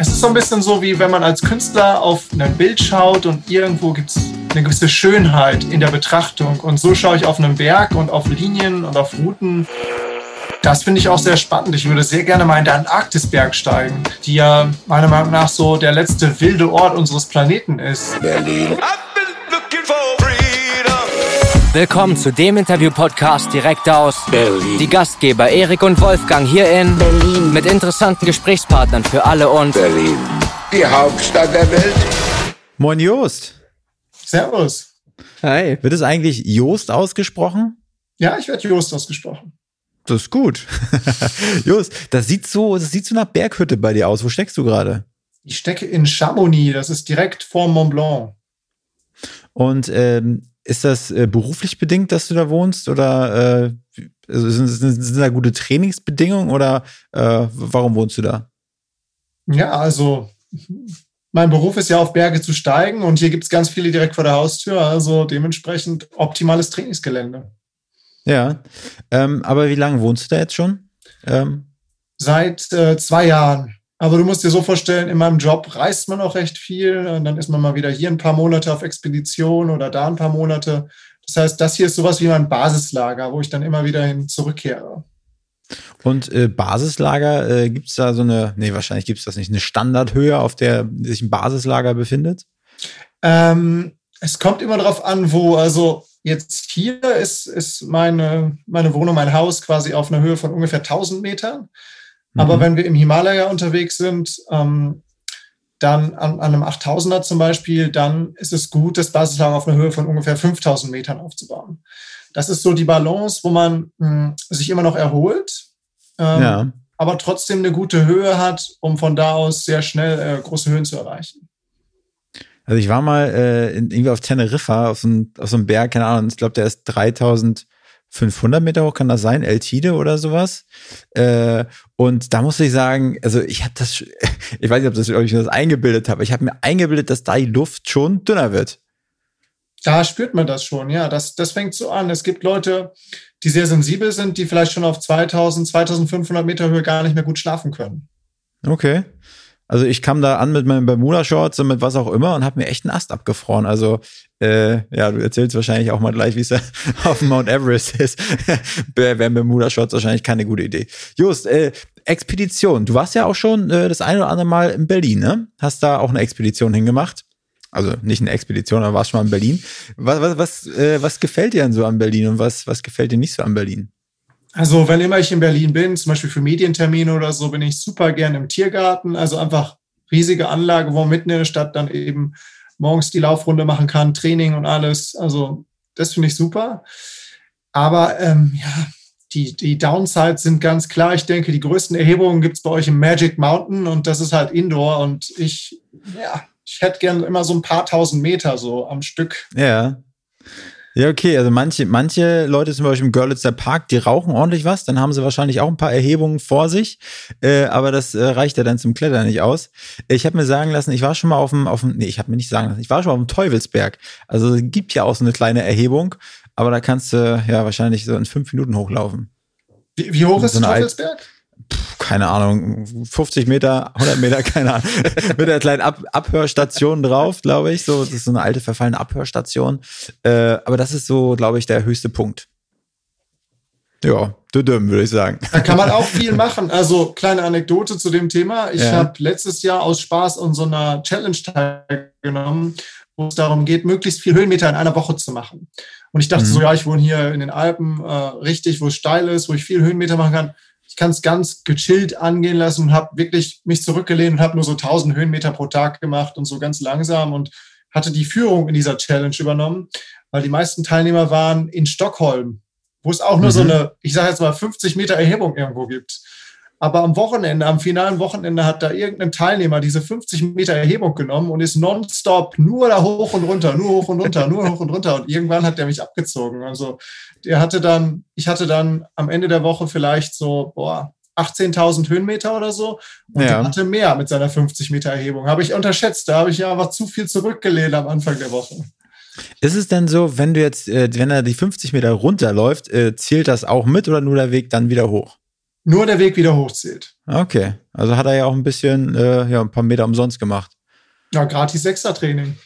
es ist so ein bisschen so, wie wenn man als Künstler auf ein Bild schaut und irgendwo gibt es eine gewisse Schönheit in der Betrachtung. Und so schaue ich auf einen Berg und auf Linien und auf Routen. Das finde ich auch sehr spannend. Ich würde sehr gerne mal in der Antarktisberg steigen, die ja meiner Meinung nach so der letzte wilde Ort unseres Planeten ist. Berlin. Willkommen zu dem Interview-Podcast direkt aus Berlin. Die Gastgeber Erik und Wolfgang hier in Berlin mit interessanten Gesprächspartnern für alle und Berlin, die Hauptstadt der Welt. Moin Joost. Servus. Hi. Wird es eigentlich Joost ausgesprochen? Ja, ich werde Joost ausgesprochen. Das ist gut. Joost, das sieht so, das sieht so nach Berghütte bei dir aus. Wo steckst du gerade? Ich stecke in Chamonix. Das ist direkt vor Mont Blanc. Und ähm, ist das äh, beruflich bedingt, dass du da wohnst? Oder äh, also sind, sind, sind, da gute Trainingsbedingungen oder äh, warum wohnst du da? Ja, also mein Beruf ist ja auf Berge zu steigen und hier gibt es ganz viele direkt vor der Haustür, also dementsprechend optimales Trainingsgelände. Ja, ähm, aber wie lange wohnst du da jetzt schon? Ähm. Seit äh, zwei Jahren. Aber du musst dir so vorstellen, in meinem Job reist man auch recht viel. Und dann ist man mal wieder hier ein paar Monate auf Expedition oder da ein paar Monate. Das heißt, das hier ist sowas wie mein Basislager, wo ich dann immer wieder hin zurückkehre. Und äh, Basislager, äh, gibt es da so eine, nee, wahrscheinlich gibt es das nicht, eine Standardhöhe, auf der sich ein Basislager befindet? Ähm, es kommt immer darauf an, wo, also jetzt hier ist, ist meine, meine Wohnung, mein Haus quasi auf einer Höhe von ungefähr 1000 Metern. Aber mhm. wenn wir im Himalaya unterwegs sind, ähm, dann an, an, einem 8000er zum Beispiel, dann ist es gut, das Basislager auf einer Höhe von ungefähr 5000 Metern aufzubauen. Das ist so die Balance, wo man mh, hm, sich immer noch erholt, ähm, ja. aber trotzdem eine gute Höhe hat, um von da aus sehr schnell äh, große Höhen zu erreichen. Also ich war mal äh, in, irgendwie auf Teneriffa, auf so, einem, auf so einem Berg, keine Ahnung, ich glaube, der ist 3000 500 Meter hoch kann das sein, Eltide oder sowas. Äh, und da muss ich sagen, also ich habe das, ich weiß nicht, ob, das, ob ich das eingebildet habe, ich habe mir eingebildet, dass da die Luft schon dünner wird. Da spürt man das schon, ja. Das, das fängt so an. Es gibt Leute, die sehr sensibel sind, die vielleicht schon auf 2000, 2500 Meter Höhe gar nicht mehr gut schlafen können. Okay. Also ich kam da an mit meinen Bermuda-Shorts und mit was auch immer und habe mir echt einen Ast abgefroren. Also äh, ja, du erzählst wahrscheinlich auch mal gleich, wie es auf Mount Everest ist. Wären Bermuda-Shorts wahrscheinlich keine gute Idee. Just, äh, Expedition. Du warst ja auch schon äh, das eine oder andere Mal in Berlin, ne? Hast da auch eine Expedition hingemacht. Also nicht eine Expedition, aber warst schon mal in Berlin. Was, was, was, äh, was gefällt dir denn so an Berlin und was, was gefällt dir nicht so an Berlin? Also, wenn immer ich in Berlin bin, zum Beispiel für Medientermine oder so, bin ich super gern im Tiergarten. Also einfach riesige Anlage, wo man mitten in der Stadt dann eben morgens die Laufrunde machen kann, Training und alles. Also, das finde ich super. Aber ähm, ja, die, die Downsides sind ganz klar. Ich denke, die größten Erhebungen gibt es bei euch im Magic Mountain und das ist halt Indoor. Und ich, ja, ich hätte gern immer so ein paar tausend Meter so am Stück. Ja. Ja, okay, also manche, manche Leute zum Beispiel im Görlitzer Park, die rauchen ordentlich was, dann haben sie wahrscheinlich auch ein paar Erhebungen vor sich, äh, aber das äh, reicht ja dann zum Klettern nicht aus. Ich habe mir sagen lassen, ich war schon mal auf dem, auf dem nee, ich habe mir nicht sagen lassen, ich war schon mal auf dem Teufelsberg. Also es gibt ja auch so eine kleine Erhebung, aber da kannst du ja wahrscheinlich so in fünf Minuten hochlaufen. Wie, wie hoch ist so der Teufelsberg? Keine Ahnung, 50 Meter, 100 Meter, keine Ahnung, mit einer kleinen Ab Abhörstation drauf, glaube ich. So, das ist so eine alte verfallene Abhörstation. Äh, aber das ist so, glaube ich, der höchste Punkt. Ja, düdüm, würde ich sagen. Da kann man auch viel machen. Also, kleine Anekdote zu dem Thema. Ich ja. habe letztes Jahr aus Spaß an so einer Challenge teilgenommen, wo es darum geht, möglichst viel Höhenmeter in einer Woche zu machen. Und ich dachte mhm. so, ja, ich wohne hier in den Alpen, äh, richtig, wo es steil ist, wo ich viel Höhenmeter machen kann ich kann es ganz gechillt angehen lassen und habe wirklich mich zurückgelehnt und habe nur so 1000 Höhenmeter pro Tag gemacht und so ganz langsam und hatte die Führung in dieser Challenge übernommen, weil die meisten Teilnehmer waren in Stockholm, wo es auch nur mhm. so eine, ich sage jetzt mal 50 Meter Erhebung irgendwo gibt. Aber am Wochenende, am finalen Wochenende hat da irgendein Teilnehmer diese 50 Meter Erhebung genommen und ist nonstop nur da hoch und runter, nur hoch und runter, nur hoch und runter. Und irgendwann hat der mich abgezogen. Also der hatte dann, ich hatte dann am Ende der Woche vielleicht so, boah, 18.000 Höhenmeter oder so. Und ja. der hatte mehr mit seiner 50 Meter Erhebung. Habe ich unterschätzt. Da habe ich ja einfach zu viel zurückgelehnt am Anfang der Woche. Ist es denn so, wenn du jetzt, äh, wenn er die 50 Meter runterläuft, äh, zählt das auch mit oder nur der Weg dann wieder hoch? Nur der Weg wieder hochzählt. Okay, also hat er ja auch ein bisschen, äh, ja, ein paar Meter umsonst gemacht. Ja, gratis Sechser-Training.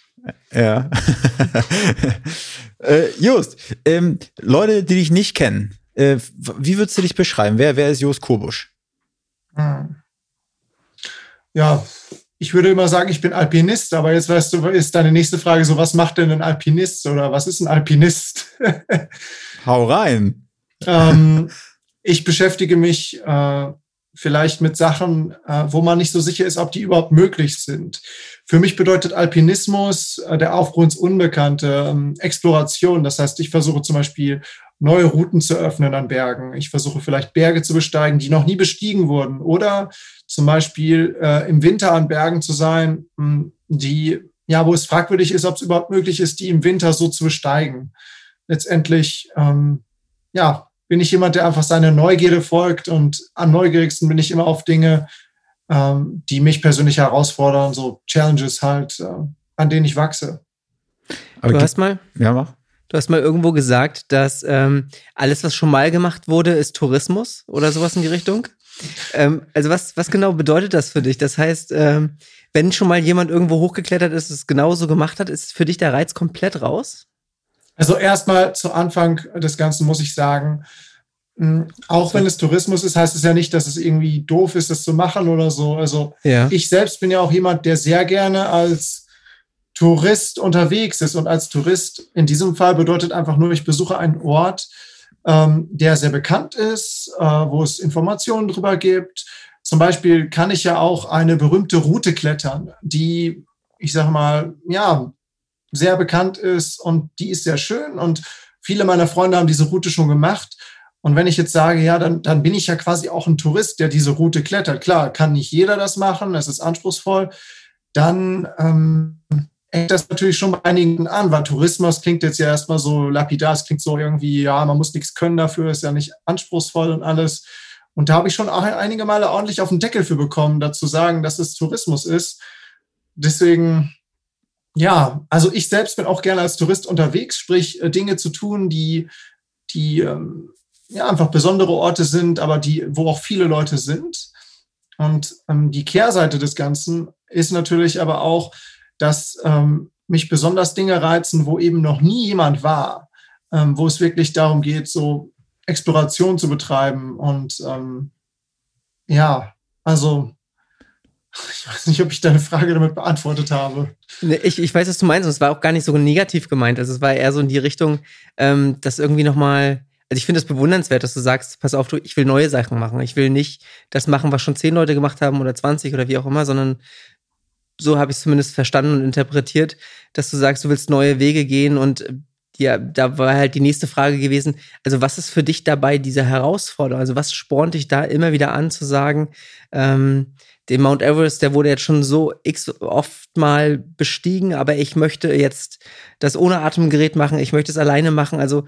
Ja. äh, Just, ähm, Leute, die dich nicht kennen, äh, wie würdest du dich beschreiben? Wer, wer ist Just Kobusch? Hm. Ja, ich würde immer sagen, ich bin Alpinist, aber jetzt weißt du, ist deine nächste Frage so, was macht denn ein Alpinist oder was ist ein Alpinist? Hau rein. ähm, ich beschäftige mich äh, vielleicht mit Sachen, äh, wo man nicht so sicher ist, ob die überhaupt möglich sind. Für mich bedeutet Alpinismus äh, der Aufbruch ins Unbekannte, ähm, Exploration. Das heißt, ich versuche zum Beispiel neue Routen zu öffnen an Bergen. Ich versuche vielleicht Berge zu besteigen, die noch nie bestiegen wurden. Oder zum Beispiel äh, im Winter an Bergen zu sein, mh, hm, die, ja, wo es fragwürdig ist, ob es überhaupt möglich ist, die im Winter so zu besteigen. Letztendlich, ähm, ja, bin ich jemand, der einfach seiner Neugierde folgt und am neugierigsten bin ich immer auf Dinge, ähm, die mich persönlich herausfordern, so Challenges halt, äh, an denen ich wachse. Aber du hast mal, ja, mach. Du hast mal irgendwo gesagt, dass ähm, alles, was schon mal gemacht wurde, ist Tourismus oder sowas in die Richtung. Ähm, also was, was genau bedeutet das für dich? Das heißt, ähm, wenn schon mal jemand irgendwo hochgeklettert ist, es genauso gemacht hat, ist für dich der Reiz komplett raus? Also erstmal zu Anfang des Ganzen muss ich sagen, hm, auch wenn es Tourismus ist, heißt es ja nicht, dass es irgendwie doof ist, das zu machen oder so. Also ja. ich selbst bin ja auch jemand, der sehr gerne als Tourist unterwegs ist. Und als Tourist in diesem Fall bedeutet einfach nur, ich besuche einen Ort, ähm, der sehr bekannt ist, äh, wo es Informationen drüber gibt. Zum Beispiel kann ich ja auch eine berühmte Route klettern, die, ich sage mal, ja, sehr bekannt ist und die ist sehr schön und viele meiner Freunde haben diese Route schon gemacht. Und wenn ich jetzt sage, ja, dann, dann bin ich ja quasi auch ein Tourist, der diese Route klettert. Klar, kann nicht jeder das machen, es ist anspruchsvoll. Dann ähm, hängt das natürlich schon bei einigen an, weil Tourismus klingt jetzt ja erstmal so lapidar, es klingt so irgendwie, ja, man muss nichts können dafür, ist ja nicht anspruchsvoll und alles. Und da habe ich schon auch einige Male ordentlich auf den Deckel für bekommen, dazu sagen, dass es Tourismus ist. Deswegen ja, also ich selbst bin auch gerne als Tourist unterwegs, sprich äh, Dinge zu tun, die, die ähm, ja, einfach besondere Orte sind, aber die, wo auch viele Leute sind. Und ähm, die Kehrseite des Ganzen ist natürlich aber auch, dass ähm, mich besonders Dinge reizen, wo eben noch nie jemand war, ähm, wo es wirklich darum geht, so Exploration zu betreiben. Und ähm, ja, also ich weiß nicht, ob ich deine Frage damit beantwortet habe. Ich, ich weiß, was du meinst, und es war auch gar nicht so negativ gemeint. Also es war eher so in die Richtung, ähm, dass irgendwie nochmal, also ich finde es bewundernswert, dass du sagst, pass auf, du, ich will neue Sachen machen. Ich will nicht das machen, was schon zehn Leute gemacht haben oder 20 oder wie auch immer, sondern so habe ich es zumindest verstanden und interpretiert, dass du sagst, du willst neue Wege gehen und ja, da war halt die nächste Frage gewesen, also was ist für dich dabei diese Herausforderung? Also was spornt dich da immer wieder an zu sagen, ähm, den Mount Everest, der wurde jetzt schon so x oft mal bestiegen, aber ich möchte jetzt das ohne Atemgerät machen, ich möchte es alleine machen. Also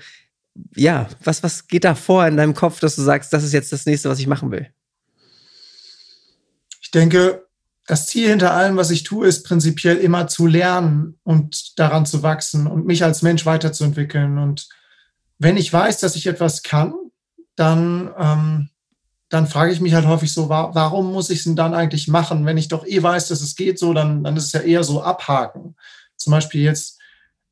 ja, was, was geht da vor in deinem Kopf, dass du sagst, das ist jetzt das nächste, was ich machen will? Ich denke, das Ziel hinter allem, was ich tue, ist prinzipiell immer zu lernen und daran zu wachsen und mich als Mensch weiterzuentwickeln. Und wenn ich weiß, dass ich etwas kann, dann ähm, dann frage ich mich halt häufig so, warum muss ich es denn dann eigentlich machen? Wenn ich doch eh weiß, dass es geht so, dann, dann ist es ja eher so abhaken. Zum Beispiel jetzt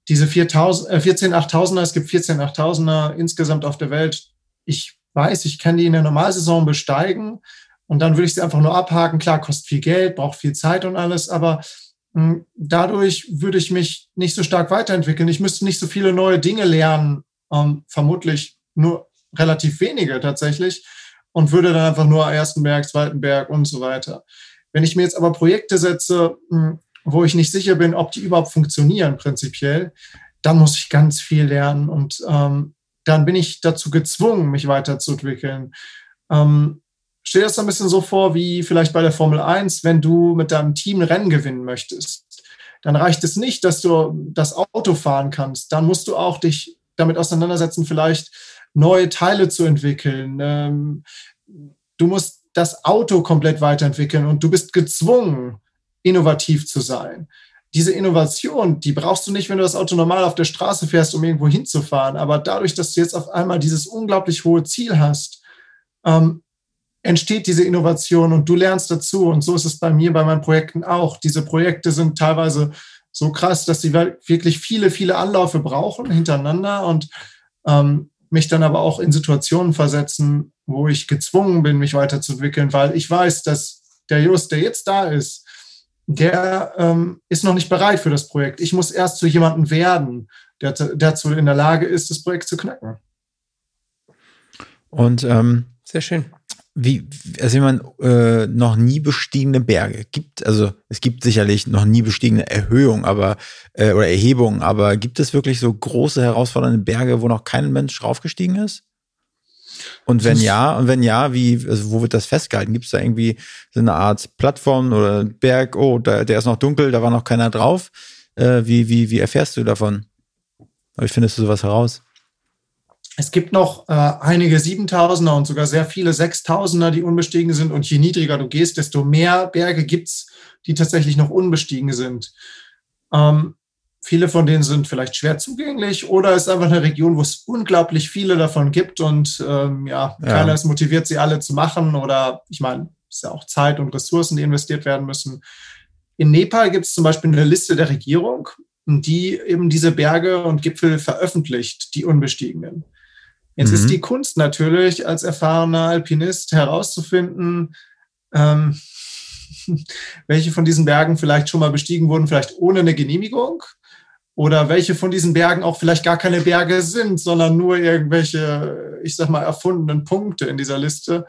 diese 4000, äh, 14 8000er, es gibt 14 8000er insgesamt auf der Welt. Ich weiß, ich kann die in der Normalsaison besteigen und dann würde ich sie einfach nur abhaken. Klar, kostet viel Geld, braucht viel Zeit und alles, aber hm, dadurch würde ich mich nicht so stark weiterentwickeln. Ich müsste nicht so viele neue Dinge lernen, ähm, vermutlich nur relativ wenige tatsächlich und würde dann einfach nur ersten Berg, zweiten Berg und so weiter. Wenn ich mir jetzt aber Projekte setze, hm, wo ich nicht sicher bin, ob die überhaupt funktionieren prinzipiell, dann muss ich ganz viel lernen und ähm, dann bin ich dazu gezwungen, mich weiterzuentwickeln. Ähm, stell dir das ein bisschen so vor, wie vielleicht bei der Formel 1, wenn du mit deinem Team ein Rennen gewinnen möchtest. Dann reicht es nicht, dass du das Auto fahren kannst. Dann musst du auch dich damit auseinandersetzen, vielleicht neue Teile zu entwickeln. Ähm, du musst das Auto komplett weiterentwickeln und du bist gezwungen, innovativ zu sein. Diese Innovation, die brauchst du nicht, wenn du das Auto normal auf der Straße fährst, um irgendwo hinzufahren. Aber dadurch, dass du jetzt auf einmal dieses unglaublich hohe Ziel hast, ähm, entsteht diese Innovation und du lernst dazu. Und so ist es bei mir, bei meinen Projekten auch. Diese Projekte sind teilweise so krass, dass sie wirklich viele, viele Anläufe brauchen hintereinander und ähm, mich dann aber auch in Situationen versetzen, wo ich gezwungen bin, mich weiterzuentwickeln, weil ich weiß, dass der Just, der jetzt da ist, der ähm, ist noch nicht bereit für das Projekt. Ich muss erst zu jemandem werden, der dazu in der Lage ist, das Projekt zu knacken. Und ähm, sehr schön. Wie, also wenn man äh, noch nie bestiegene Berge gibt, also es gibt sicherlich noch nie bestiegene Erhöhungen, aber äh, oder Erhebungen, aber gibt es wirklich so große herausfordernde Berge, wo noch kein Mensch raufgestiegen ist? Und wenn ja, und wenn ja, wie, also wo wird das festgehalten? Gibt es da irgendwie so eine Art Plattform oder Berg, oh, da, der ist noch dunkel, da war noch keiner drauf? Äh, wie, wie, wie erfährst du davon? Wie findest du sowas heraus? Es gibt noch äh, einige 7000er und sogar sehr viele 6000er, die unbestiegen sind. Und je niedriger du gehst, desto mehr Berge gibt's, die tatsächlich noch unbestiegen sind. Ähm, viele von denen sind vielleicht schwer zugänglich oder es ist einfach eine Region, wo es unglaublich viele davon gibt und ähm, ja, ja, keiner ist motiviert, sie alle zu machen. Oder ich meine, es ist ja auch Zeit und Ressourcen, die investiert werden müssen. In Nepal gibt es zum Beispiel eine Liste der Regierung, die eben diese Berge und Gipfel veröffentlicht, die unbestiegenen. Jetzt mhm. ist die Kunst natürlich als erfahrener Alpinist herauszufinden, ähm, welche von diesen Bergen vielleicht schon mal bestiegen wurden, vielleicht ohne eine Genehmigung oder welche von diesen Bergen auch vielleicht gar keine Berge sind, sondern nur irgendwelche, ich sag mal, erfundenen Punkte in dieser Liste.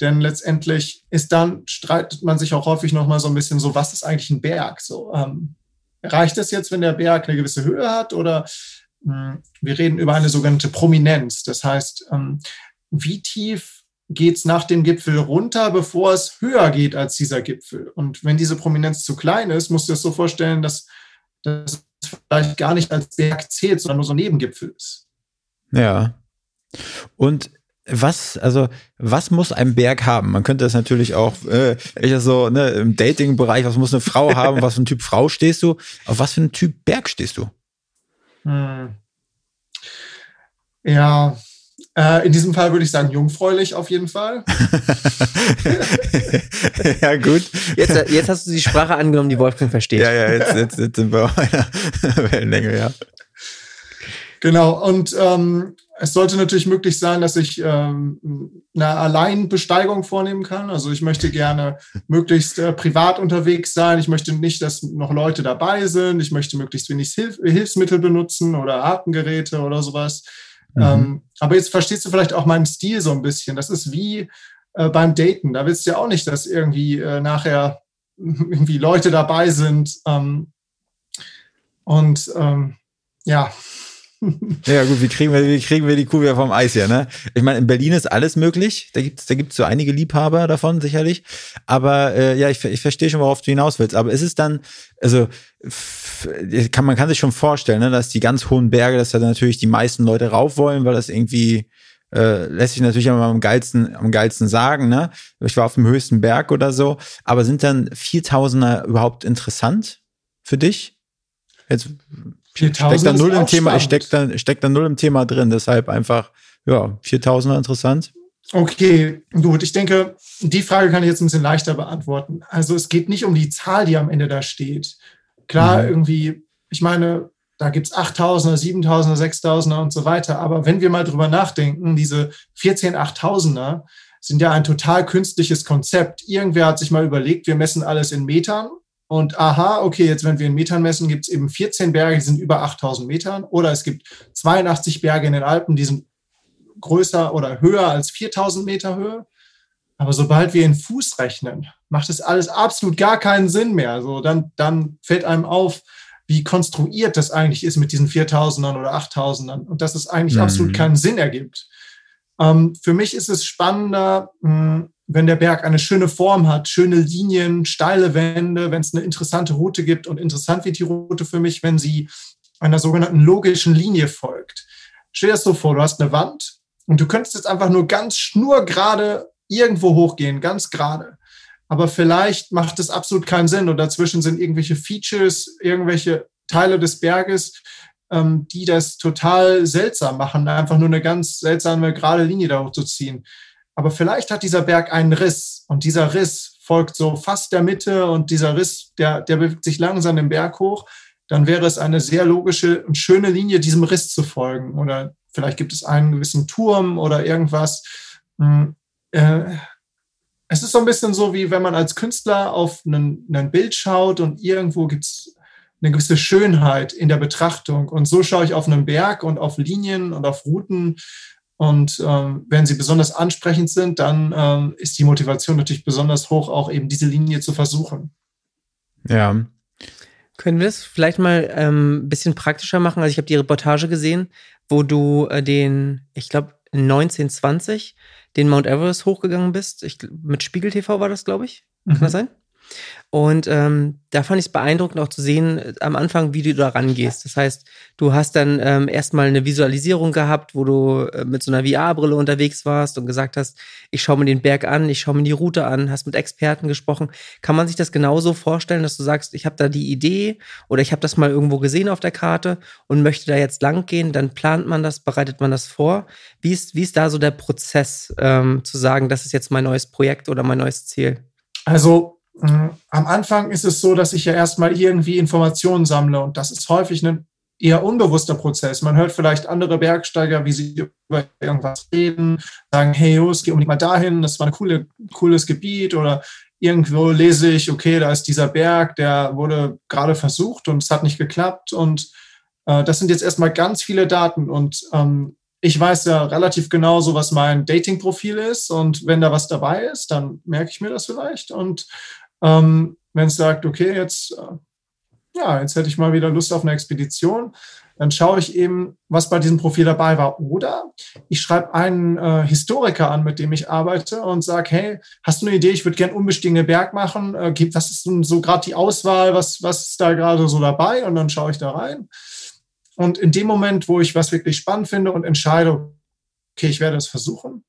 Denn letztendlich ist dann, streitet man sich auch häufig nochmal so ein bisschen so, was ist eigentlich ein Berg? So, ähm, reicht es jetzt, wenn der Berg eine gewisse Höhe hat oder wir reden über eine sogenannte Prominenz. Das heißt, ähm, wie tief geht es nach dem Gipfel runter, bevor es höher geht als dieser Gipfel? Und wenn diese Prominenz zu klein ist, musst du es so vorstellen, dass das vielleicht gar nicht als Berg zählt, sondern nur so ein Nebengipfel ist. Ja. Und was, also, was muss ein Berg haben? Man könnte das natürlich auch, äh, ich so, ne, im Dating-Bereich, was muss eine Frau haben, was für ein Typ Frau stehst du? Auf was für ein Typ Berg stehst du? Hm. Ja, äh, in diesem Fall würde ich sagen, jungfräulich auf jeden Fall. ja, gut. Jetzt, jetzt hast du die Sprache angenommen, die Wolfgang versteht. Ja, ja, jetzt, jetzt, jetzt sind wir auf einer Wellenlänge, ja. Genau, und ähm, es sollte natürlich möglich sein, dass ich ähm, eine Alleinbesteigung vornehmen kann. Also ich möchte gerne möglichst äh, privat unterwegs sein. Ich möchte nicht, dass noch Leute dabei sind. Ich möchte möglichst wenig Hilf Hilfsmittel benutzen oder Atemgeräte oder sowas. Mhm. Ähm, aber jetzt verstehst du vielleicht auch meinen Stil so ein bisschen. Das ist wie äh, beim Daten. Da willst du ja auch nicht, dass irgendwie äh, nachher irgendwie Leute dabei sind. Ähm, und ähm, ja, ja, gut, wie kriegen wir, wie kriegen wir die Kuh wieder vom Eis hier, ne? Ich meine, in Berlin ist alles möglich. Da gibt's, da gibt's so einige Liebhaber davon, sicherlich. Aber äh, ja, ich, ich verstehe schon, worauf du hinaus willst. Aber ist es dann, also kann, man kann sich schon vorstellen, ne, dass die ganz hohen Berge, dass da natürlich die meisten Leute rauf wollen, weil das irgendwie äh, lässt sich natürlich immer am geilsten, am geilsten sagen, ne? Ich war auf dem höchsten Berg oder so. Aber sind dann 4000er überhaupt interessant für dich? Jetzt steckt da null im Thema, ich steck da, steck da null im Thema drin, deshalb einfach, ja, 4000er interessant. Okay, gut. Ich denke, die Frage kann ich jetzt ein bisschen leichter beantworten. Also es geht nicht um die Zahl, die am Ende da steht. Klar, mhm. irgendwie, ich meine, da gibt's 8000er, 7000er, 6000er und so weiter. Aber wenn wir mal drüber nachdenken, diese 14 8000er sind ja ein total künstliches Konzept. Irgendwer hat sich mal überlegt, wir messen alles in Metern und aha, okay, jetzt wenn wir in Metern messen, gibt es eben 14 Berge, die sind über 8000 Metern. Oder es gibt 82 Berge in den Alpen, die sind größer oder höher als 4000 Meter Höhe. Aber sobald wir in Fuß rechnen, macht es alles absolut gar keinen Sinn mehr. So, dann, dann fällt einem auf, wie konstruiert das eigentlich ist mit diesen 4000ern oder 8000ern und dass es eigentlich mhm. absolut keinen Sinn ergibt. Ähm, für mich ist es spannender, mh, hm, wenn der Berg eine schöne Form hat, schöne Linien, steile Wände, wenn es eine interessante Route gibt. Und interessant wird die Route für mich, wenn sie einer sogenannten logischen Linie folgt. Stell dir das so vor, du hast eine Wand und du könntest jetzt einfach nur ganz schnurgerade irgendwo hochgehen, ganz gerade. Aber vielleicht macht es absolut keinen Sinn und dazwischen sind irgendwelche Features, irgendwelche Teile des Berges, ähm, die das total seltsam machen, einfach nur eine ganz seltsame gerade Linie da hochzuziehen. Aber vielleicht hat dieser Berg einen Riss und dieser Riss folgt so fast der Mitte und dieser Riss, der, der bewegt sich langsam den Berg hoch, dann wäre es eine sehr logische und schöne Linie, diesem Riss zu folgen. Oder vielleicht gibt es einen gewissen Turm oder irgendwas. Hm, äh, es ist so ein bisschen so, wie wenn man als Künstler auf ein Bild schaut und irgendwo gibt es eine gewisse Schönheit in der Betrachtung. Und so schaue ich auf einen Berg und auf Linien und auf Routen. Und ähm, wenn sie besonders ansprechend sind, dann ähm, ist die Motivation natürlich besonders hoch, auch eben diese Linie zu versuchen. Ja. Können wir das vielleicht mal ähm, ein bisschen praktischer machen? Also ich habe die Reportage gesehen, wo du äh, den, ich glaube, 1920 den Mount Everest hochgegangen bist. Ich, mit Spiegel TV war das, glaube ich. Kann mhm. das sein? Und ähm, da fand ich es beeindruckend auch zu sehen äh, am Anfang, wie du da rangehst. Das heißt, du hast dann ähm, erstmal eine Visualisierung gehabt, wo du äh, mit so einer VR-Brille unterwegs warst und gesagt hast, ich schaue mir den Berg an, ich schaue mir die Route an, hast mit Experten gesprochen. Kann man sich das genauso vorstellen, dass du sagst, ich habe da die Idee oder ich habe das mal irgendwo gesehen auf der Karte und möchte da jetzt lang gehen, dann plant man das, bereitet man das vor. Wie ist, wie ist da so der Prozess, ähm, zu sagen, das ist jetzt mein neues Projekt oder mein neues Ziel? Also. Am Anfang ist es so, dass ich ja erstmal irgendwie Informationen sammle und das ist häufig ein eher unbewusster Prozess. Man hört vielleicht andere Bergsteiger, wie sie über irgendwas reden, sagen, hey, Jungs, geh unbedingt mal dahin, das war ein coole, cooles Gebiet oder irgendwo lese ich, okay, da ist dieser Berg, der wurde gerade versucht und es hat nicht geklappt und äh, das sind jetzt erstmal ganz viele Daten und ähm, ich weiß ja relativ genau so, was mein Dating-Profil ist und wenn da was dabei ist, dann merke ich mir das vielleicht und ähm, wenn es sagt, okay, jetzt, äh, ja, jetzt hätte ich mal wieder Lust auf eine Expedition, dann schaue ich eben, was bei diesem Profil dabei war. Oder ich schreibe einen äh, Historiker an, mit dem ich arbeite und sage, hey, hast du eine Idee, ich würde gerne unbestiegene Berg machen. Äh, was ist denn so gerade die Auswahl, was, was ist da gerade so dabei? Und dann schaue ich da rein. Und in dem Moment, wo ich was wirklich spannend finde und entscheide, okay, ich werde es versuchen,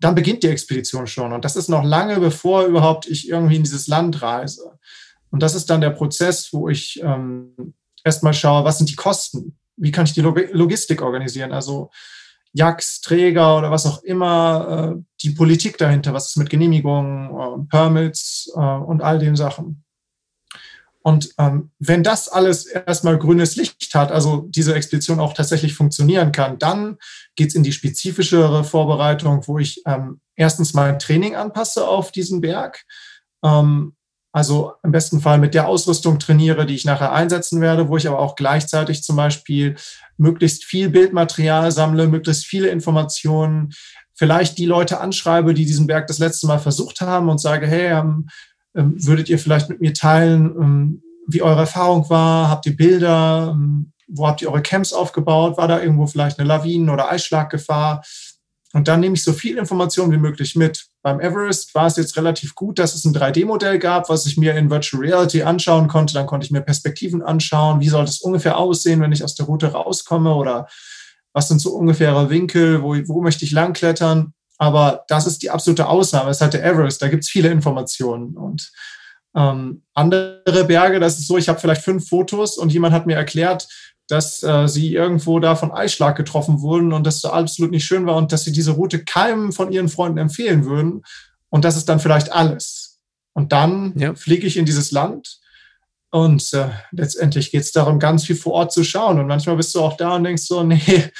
dann beginnt die Expedition schon. Und das ist noch lange, bevor überhaupt ich irgendwie in dieses Land reise. Und das ist dann der Prozess, wo ich ähm, erstmal schaue, was sind die Kosten? Wie kann ich die Log Logistik organisieren? Also Jacks, Träger oder was auch immer, äh, die Politik dahinter, was ist mit Genehmigungen, äh, Permits äh, und all den Sachen. Und ähm, wenn das alles erstmal grünes Licht hat, also diese Expedition auch tatsächlich funktionieren kann, dann geht's in die spezifischere Vorbereitung, wo ich ähm, erstens mein Training anpasse auf diesen Berg. Ähm, also im besten Fall mit der Ausrüstung trainiere, die ich nachher einsetzen werde, wo ich aber auch gleichzeitig zum Beispiel möglichst viel Bildmaterial sammle, möglichst viele Informationen, vielleicht die Leute anschreibe, die diesen Berg das letzte Mal versucht haben und sage, hey, ähm, ähm, würdet ihr vielleicht mit mir teilen, ähm, wie eure Erfahrung war? Habt ihr Bilder? Ähm, wo habt ihr eure Camps aufgebaut? War da irgendwo vielleicht eine Lawinen- oder Eisschlaggefahr? Und dann nehme ich so viel Information wie möglich mit. Beim Everest war es jetzt relativ gut, dass es ein 3D-Modell gab, was ich mir in Virtual Reality anschauen konnte. Dann konnte ich mir Perspektiven anschauen. Wie soll das ungefähr aussehen, wenn ich aus der Route rauskomme? Oder was sind so ungefähre Winkel? Wo, wo möchte ich langklettern? Aber das ist die absolute Ausnahme. Es hat der Everest, da gibt es viele Informationen. Und ähm, andere Berge, das ist so, ich habe vielleicht fünf Fotos und jemand hat mir erklärt, dass äh, sie irgendwo da von Eisschlag getroffen wurden und dass das absolut nicht schön war und dass sie diese Route keinem von ihren Freunden empfehlen würden. Und das ist dann vielleicht alles. Und dann ja. fliege ich in dieses Land und äh, letztendlich geht es darum, ganz viel vor Ort zu schauen. Und manchmal bist du auch da und denkst so, nee,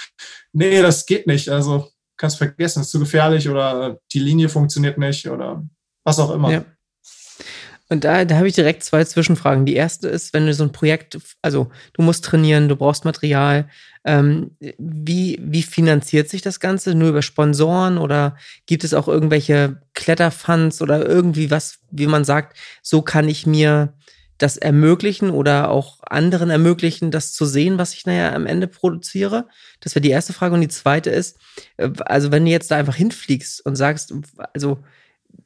nee, das geht nicht. Also kannst vergessen, ist zu gefährlich oder die Linie funktioniert nicht oder was auch immer. Ja. Und da, da habe ich direkt zwei Zwischenfragen. Die erste ist, wenn du so ein Projekt, also du musst trainieren, du brauchst Material, ähm, wie, wie finanziert sich das Ganze? Nur über Sponsoren oder gibt es auch irgendwelche Kletterfunds oder irgendwie was, wie man sagt, so kann ich mir das ermöglichen oder auch anderen ermöglichen, das zu sehen, was ich nachher am Ende produziere? Das wäre die erste Frage. Und die zweite ist, äh, also wenn du jetzt da einfach hinfliegst und sagst, also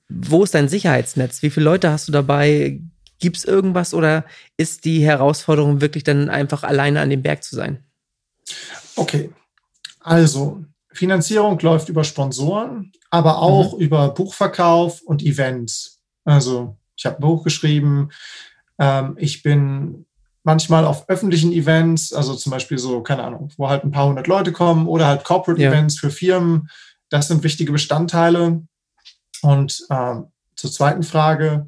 wo ist dein Sicherheitsnetz? Wie viele Leute hast du dabei? Gibt es irgendwas oder ist die Herausforderung wirklich dann einfach alleine an dem Berg zu sein? Okay, also Finanzierung läuft über Sponsoren, aber auch mhm. über Buchverkauf und Events. Also ich habe ein Buch geschrieben, ähm, ich bin manchmal auf öffentlichen Events, also zum Beispiel so, keine Ahnung, wo halt ein paar hundert Leute kommen oder halt Corporate ja. Events für Firmen. Das sind wichtige Bestandteile. Und äh, zur zweiten Frage.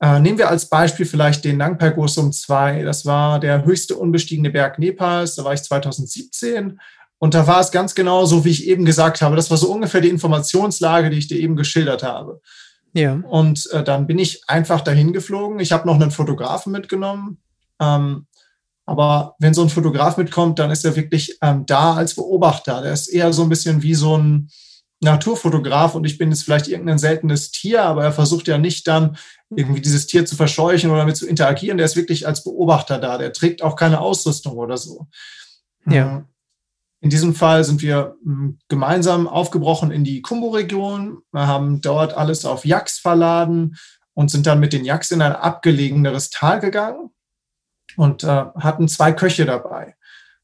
Äh, nehmen wir als Beispiel vielleicht den Nangpa Gosum 2. Das war der höchste unbestiegene Berg Nepals. Da war ich 2017. Und da war es ganz genau so, wie ich eben gesagt habe. Das war so ungefähr die Informationslage, die ich dir eben geschildert habe. Ja. Und äh, dann bin ich einfach dahin geflogen. Ich habe noch einen Fotografen mitgenommen. Ähm, aber wenn so ein Fotograf mitkommt, dann ist er wirklich ähm, da als Beobachter. Der ist eher so ein bisschen wie so ein Naturfotograf und ich bin jetzt vielleicht irgendein seltenes Tier, aber er versucht ja nicht dann irgendwie dieses Tier zu verscheuchen oder damit zu interagieren. Der ist wirklich als Beobachter da. Der trägt auch keine Ausrüstung oder so. Ja. In diesem Fall sind wir hm, gemeinsam aufgebrochen in die Kumbu-Region. Wir haben dort alles auf Yaks verladen und sind dann mit den Yaks in ein abgelegeneres Tal gegangen und äh, hatten zwei Köche dabei.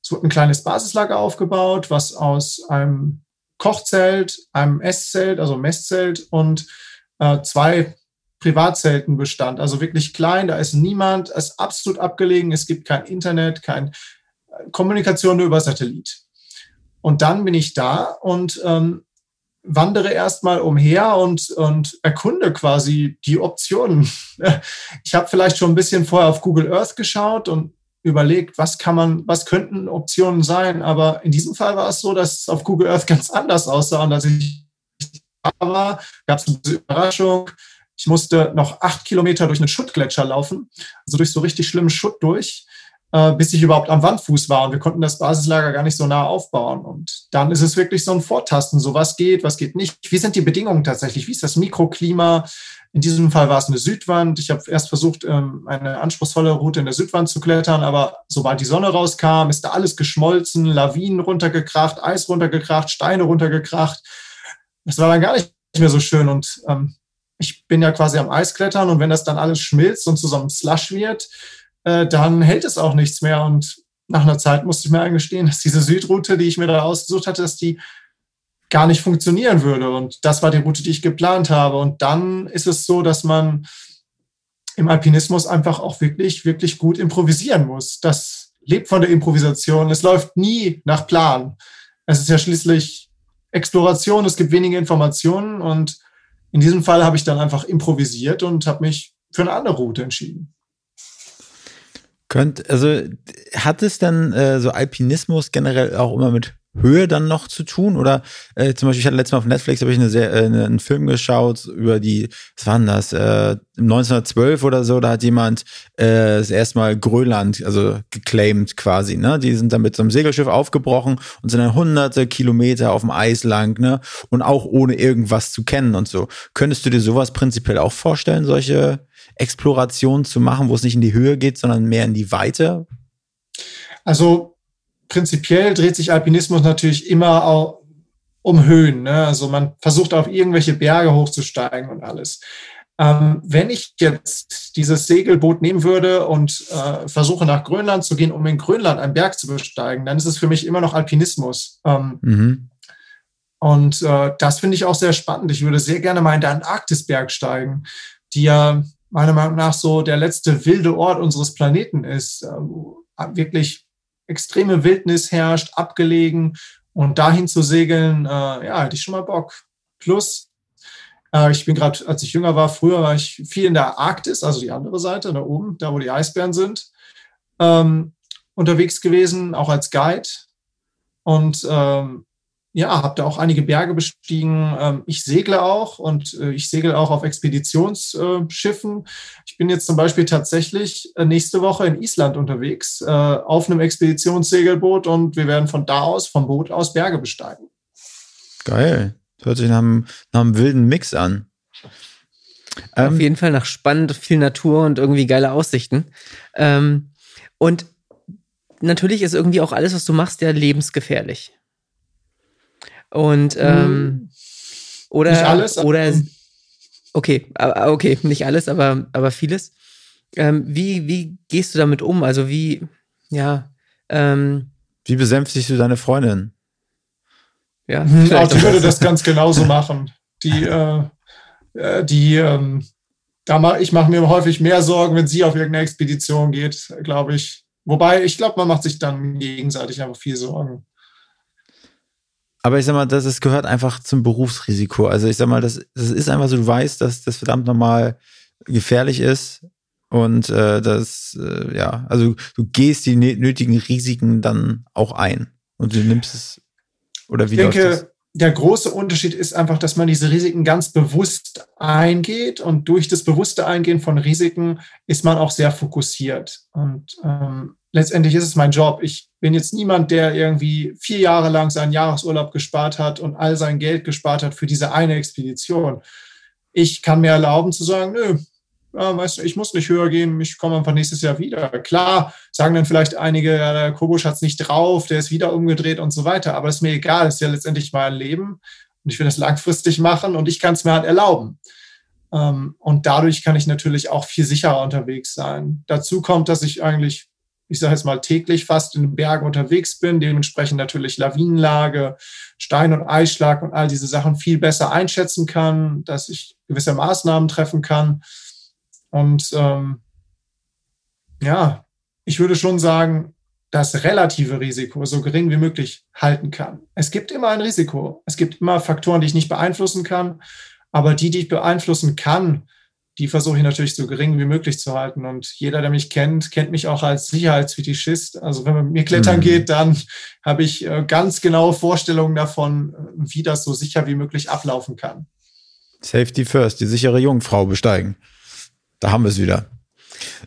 Es wurde ein kleines Basislager aufgebaut, was aus einem Kochzelt, einem Esszelt, also Messzelt und äh, zwei Privatzelten bestand. Also wirklich klein, da ist niemand, es ist absolut abgelegen, es gibt kein Internet, keine äh, Kommunikation nur über Satellit. Und dann bin ich da und ähm, wandere erstmal umher und, und erkunde quasi die Optionen. Ich habe vielleicht schon ein bisschen vorher auf Google Earth geschaut und überlegt, was kann man, was könnten Optionen sein. Aber in diesem Fall war es so, dass es auf Google Earth ganz anders aussah. Und als ich da war, gab es eine Überraschung. Ich musste noch acht Kilometer durch einen Schuttgletscher laufen, also durch so richtig schlimmen Schutt durch. Äh, bis ich überhaupt am Wandfuß war. Und wir konnten das Basislager gar nicht so nah aufbauen. Und dann ist es wirklich so ein Vortasten, so was geht, was geht nicht. Wie sind die Bedingungen tatsächlich? Wie ist das Mikroklima? In diesem Fall war es eine Südwand. Ich habe erst versucht, ähm, eine anspruchsvolle Route in der Südwand zu klettern, aber sobald die Sonne rauskam, ist da alles geschmolzen, Lawinen runtergekracht, Eis runtergekracht, Steine runtergekracht. Das war dann gar nicht mehr so schön. Und ähm, ich bin ja quasi am Eisklettern und wenn das dann alles schmilzt und zu so einem Slush wird, äh, dann hält es auch nichts mehr. Und nach einer Zeit musste ich mir eingestehen, dass diese Südroute, die ich mir da ausgesucht hatte, dass die gar nicht funktionieren würde. Und das war die Route, die ich geplant habe. Und dann ist es so, dass man im Alpinismus einfach auch wirklich, wirklich gut improvisieren muss. Das lebt von der Improvisation. Es läuft nie nach Plan. Es ist ja schließlich Exploration, es gibt wenige Informationen und in diesem Fall habe ich dann einfach improvisiert und habe mich für eine andere Route entschieden. Könnt, also hat es dann äh, so Alpinismus generell auch immer mit Höhe dann noch zu tun? Oder äh, zum Beispiel, ich hatte letztes Mal auf Netflix habe ich eine sehr, äh, einen Film geschaut über die, was war denn das, äh, 1912 oder so, da hat jemand äh, das erste Mal Grönland, also geclaimed quasi, ne? Die sind dann mit so einem Segelschiff aufgebrochen und sind dann hunderte Kilometer auf dem Eis lang, ne? Und auch ohne irgendwas zu kennen und so. Könntest du dir sowas prinzipiell auch vorstellen, solche Exploration zu machen, wo es nicht in die Höhe geht, sondern mehr in die Weite? Also prinzipiell dreht sich Alpinismus natürlich immer auch um Höhen. Ne? Also man versucht auf irgendwelche Berge hochzusteigen und alles. Ähm, wenn ich jetzt dieses Segelboot nehmen würde und äh, versuche nach Grönland zu gehen, um in Grönland einen Berg zu besteigen, dann ist es für mich immer noch Alpinismus. Ähm, mhm. Und äh, das finde ich auch sehr spannend. Ich würde sehr gerne mal in den Antarktisberg steigen, die ja meiner Meinung nach so der letzte wilde Ort unseres Planeten ist, wo wirklich extreme Wildnis herrscht, abgelegen und dahin zu segeln, äh, ja, hatte ich schon mal Bock. Plus, äh, ich bin gerade, als ich jünger war, früher war ich viel in der Arktis, also die andere Seite, da oben, da wo die Eisbären sind, ähm, unterwegs gewesen, auch als Guide. Und ähm, ja, habe da auch einige Berge bestiegen. Ähm, ich segle auch und äh, ich segel auch auf Expeditionsschiffen. Ich bin jetzt zum Beispiel tatsächlich äh, nächste Woche in Island unterwegs äh, auf einem Expeditionssegelboot und wir werden von da aus, vom Boot aus Berge besteigen. Geil. Das hört sich nach einem, nach einem wilden Mix an. Ähm, auf jeden Fall nach spannend, viel Natur und irgendwie geile Aussichten. Ähm, und natürlich ist irgendwie auch alles, was du machst, ja lebensgefährlich. Und ähm, hm. oder nicht alles, oder okay, okay, nicht alles, aber aber vieles. Ähm, wie wie gehst du damit um? Also wie ja ähm, wie besänftigst du deine Freundin? Ja, hm, auch die würde das ganz genauso machen. Die äh, äh, die ähm, da mach, ich mache mir häufig mehr Sorgen, wenn sie auf irgendeine Expedition geht, glaube ich. Wobei, ich glaube, man macht sich dann gegenseitig einfach viel Sorgen. Aber ich sag mal, das, das gehört einfach zum Berufsrisiko. Also ich sag mal, das, das ist einfach so, du weißt, dass das verdammt nochmal gefährlich ist. Und äh, das, äh, ja, also du gehst die nötigen Risiken dann auch ein. Und du nimmst es, oder wie ich denke, der große Unterschied ist einfach, dass man diese Risiken ganz bewusst eingeht und durch das bewusste Eingehen von Risiken ist man auch sehr fokussiert. Und ähm, letztendlich ist es mein Job. Ich bin jetzt niemand, der irgendwie vier Jahre lang seinen Jahresurlaub gespart hat und all sein Geld gespart hat für diese eine Expedition. Ich kann mir erlauben zu sagen, nö, ja, weißt du, ich muss nicht höher gehen, ich komme einfach nächstes Jahr wieder. Klar, sagen dann vielleicht einige, ja, der Kobusch hat es nicht drauf, der ist wieder umgedreht und so weiter, aber ist mir egal, ist ja letztendlich mein Leben und ich will das langfristig machen und ich kann es mir halt erlauben. Ähm, und dadurch kann ich natürlich auch viel sicherer unterwegs sein. Dazu kommt, dass ich eigentlich ich sage jetzt mal, täglich fast in den Bergen unterwegs bin, dementsprechend natürlich Lawinenlage, Stein- und Eisschlag und all diese Sachen viel besser einschätzen kann, dass ich gewisse Maßnahmen treffen kann. Und ähm, ja, ich würde schon sagen, das relative Risiko so gering wie möglich halten kann. Es gibt immer ein Risiko. Es gibt immer Faktoren, die ich nicht beeinflussen kann. Aber die, die ich beeinflussen kann, die versuche ich natürlich so gering wie möglich zu halten. Und jeder, der mich kennt, kennt mich auch als Sicherheitsfetischist. Also wenn man mit mir klettern mhm. geht, dann habe ich äh, ganz genaue Vorstellungen davon, äh, wie das so sicher wie möglich ablaufen kann. Safety first, die sichere Jungfrau besteigen. Da haben wir es wieder.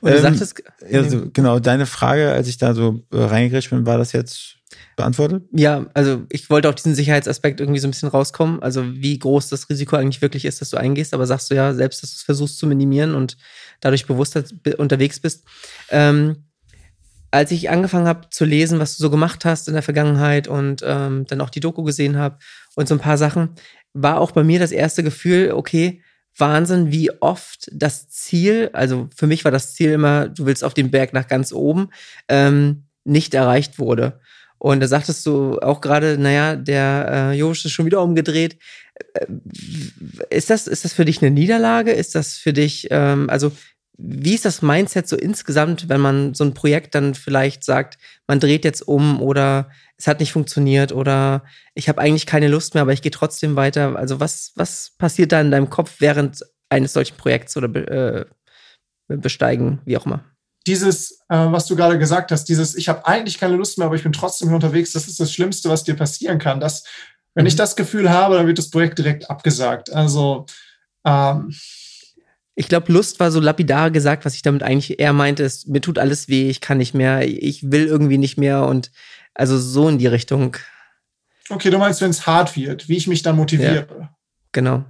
Und du ähm, sagtest, also, genau, deine Frage, als ich da so äh, reingekriegt bin, war das jetzt beantwortet? Ja, also ich wollte auf diesen Sicherheitsaspekt irgendwie so ein bisschen rauskommen. Also wie groß das Risiko eigentlich wirklich ist, dass du eingehst, aber sagst du ja selbst, dass du es versuchst zu minimieren und dadurch bewusster unterwegs bist. Ähm, als ich angefangen habe zu lesen, was du so gemacht hast in der Vergangenheit und ähm, dann auch die Doku gesehen habe und so ein paar Sachen, war auch bei mir das erste Gefühl, okay, Wahnsinn, wie oft das Ziel, also für mich war das Ziel immer, du willst auf den Berg nach ganz oben, ähm, nicht erreicht wurde. Und da sagtest du auch gerade, naja, der äh, Jovic ist schon wieder umgedreht. Äh, ist das, ist das für dich eine Niederlage? Ist das für dich, ähm, also wie ist das Mindset so insgesamt, wenn man so ein Projekt dann vielleicht sagt, man dreht jetzt um oder es hat nicht funktioniert oder ich habe eigentlich keine Lust mehr, aber ich gehe trotzdem weiter. Also was, was passiert da in deinem Kopf während eines solchen Projekts oder äh, besteigen, wie auch immer? Dieses, äh, was du gerade gesagt hast, dieses, ich habe eigentlich keine Lust mehr, aber ich bin trotzdem hier unterwegs, das ist das Schlimmste, was dir passieren kann. Das, wenn mhm. ich das Gefühl habe, dann wird das Projekt direkt abgesagt. Also ähm, ich glaube, Lust war so lapidar gesagt, was ich damit eigentlich eher meinte, ist, mir tut alles weh, ich kann nicht mehr, ich will irgendwie nicht mehr und also so in die Richtung. Okay, du meinst, wenn es hart wird, wie ich mich dann motiviere. Ja, genau.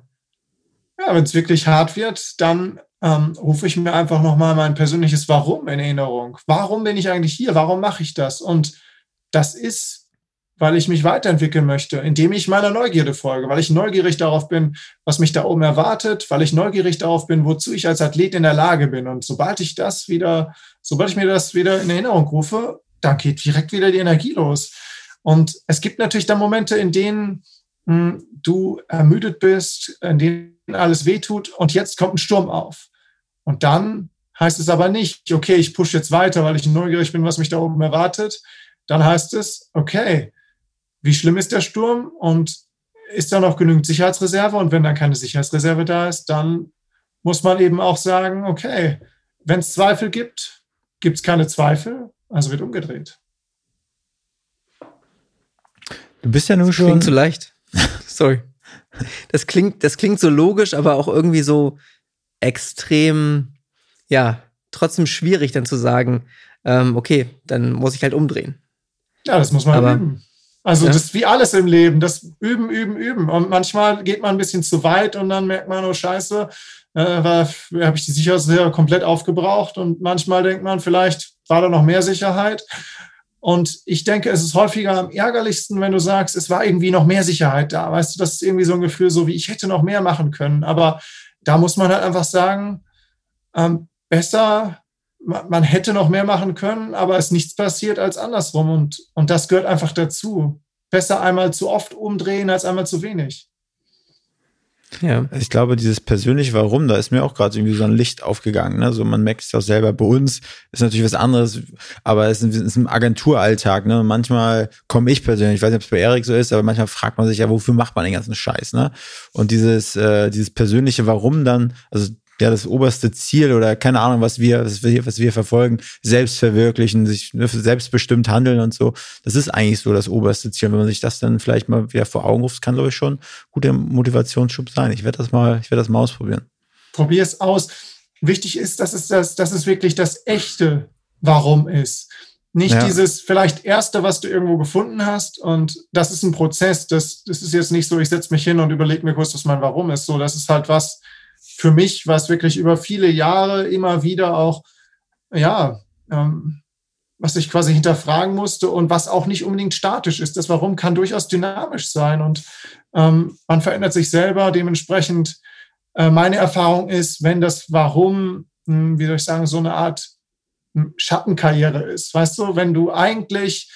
Ja, wenn es wirklich hart wird, dann ähm, rufe ich mir einfach nochmal mein persönliches Warum in Erinnerung. Warum bin ich eigentlich hier? Warum mache ich das? Und das ist, weil ich mich weiterentwickeln möchte, indem ich meiner Neugierde folge, weil ich neugierig darauf bin, was mich da oben erwartet, weil ich neugierig darauf bin, wozu ich als Athlet in der Lage bin. Und sobald ich das wieder, sobald ich mir das wieder in Erinnerung rufe, da geht direkt wieder die Energie los. Und es gibt natürlich dann Momente, in denen du ermüdet bist, in denen alles wehtut und jetzt kommt ein Sturm auf. Und dann heißt es aber nicht, okay, ich pushe jetzt weiter, weil ich neugierig bin, was mich da oben erwartet. Dann heißt es, okay, wie schlimm ist der Sturm und ist da noch genügend Sicherheitsreserve? Und wenn dann keine Sicherheitsreserve da ist, dann muss man eben auch sagen, okay, wenn es Zweifel gibt, gibt es keine Zweifel, also wird umgedreht. Du bist ja nur schon. Klingt zu leicht. Sorry. Das klingt, das klingt so logisch, aber auch irgendwie so extrem, ja, trotzdem schwierig dann zu sagen, ähm, okay, dann muss ich halt umdrehen. Ja, das muss man aber, üben. Also ja. das ist wie alles im Leben, das üben, üben, üben. Und manchmal geht man ein bisschen zu weit und dann merkt man, oh Scheiße, äh, habe ich die Sicherheit komplett aufgebraucht. Und manchmal denkt man, vielleicht war da noch mehr Sicherheit. Und ich denke, es ist häufiger am ärgerlichsten, wenn du sagst, es war irgendwie noch mehr Sicherheit da. Weißt du, das ist irgendwie so ein Gefühl, so wie ich hätte noch mehr machen können. Aber da muss man halt einfach sagen, ähm, besser, man, man, hätte noch mehr machen können, aber es ist nichts passiert als andersrum. Und, und das gehört einfach dazu. Besser einmal zu oft umdrehen als einmal zu wenig. Ja. Ich glaube, dieses persönliche Warum, da ist mir auch gerade irgendwie so ein Licht aufgegangen. Ne? So, man merkt es auch selber. Bei uns ist natürlich was anderes, aber es ist, ein, Agenturalltag. Ne? manchmal komme ich persönlich, ich weiß nicht, ob es bei Erik so ist, aber manchmal fragt man sich ja, wofür macht man den ganzen Scheiß? Ne? Und dieses, äh, dieses persönliche Warum dann, also ja das oberste Ziel oder keine Ahnung, was wir, was wir, was wir verfolgen, selbst verwirklichen, sich ne, selbstbestimmt handeln und so. Das ist eigentlich so das oberste Ziel. Wenn man sich das dann vielleicht mal wieder vor Augen ruft, kann glaube ich schon guter Motivationsschub sein. Ich werde das mal, ich werde das mal ausprobieren. Probier es aus. Wichtig ist, dass es das, dass es wirklich das echte Warum ist. Nicht ja. dieses vielleicht erste, was du irgendwo gefunden hast. Und das ist ein Prozess. Das, das ist jetzt nicht so, ich setze mich hin und überlege mir kurz, was mein Warum ist. So, das ist halt was, für mich war es wirklich über viele Jahre immer wieder auch, ja, ähm, was ich quasi hinterfragen musste und was auch nicht unbedingt statisch ist. Das Warum kann durchaus dynamisch sein und ähm, man verändert sich selber. Dementsprechend äh, meine Erfahrung ist, wenn das Warum, mh, hm, wie soll ich sagen, so eine Art hm, Schattenkarriere ist. Weißt du, wenn du eigentlich,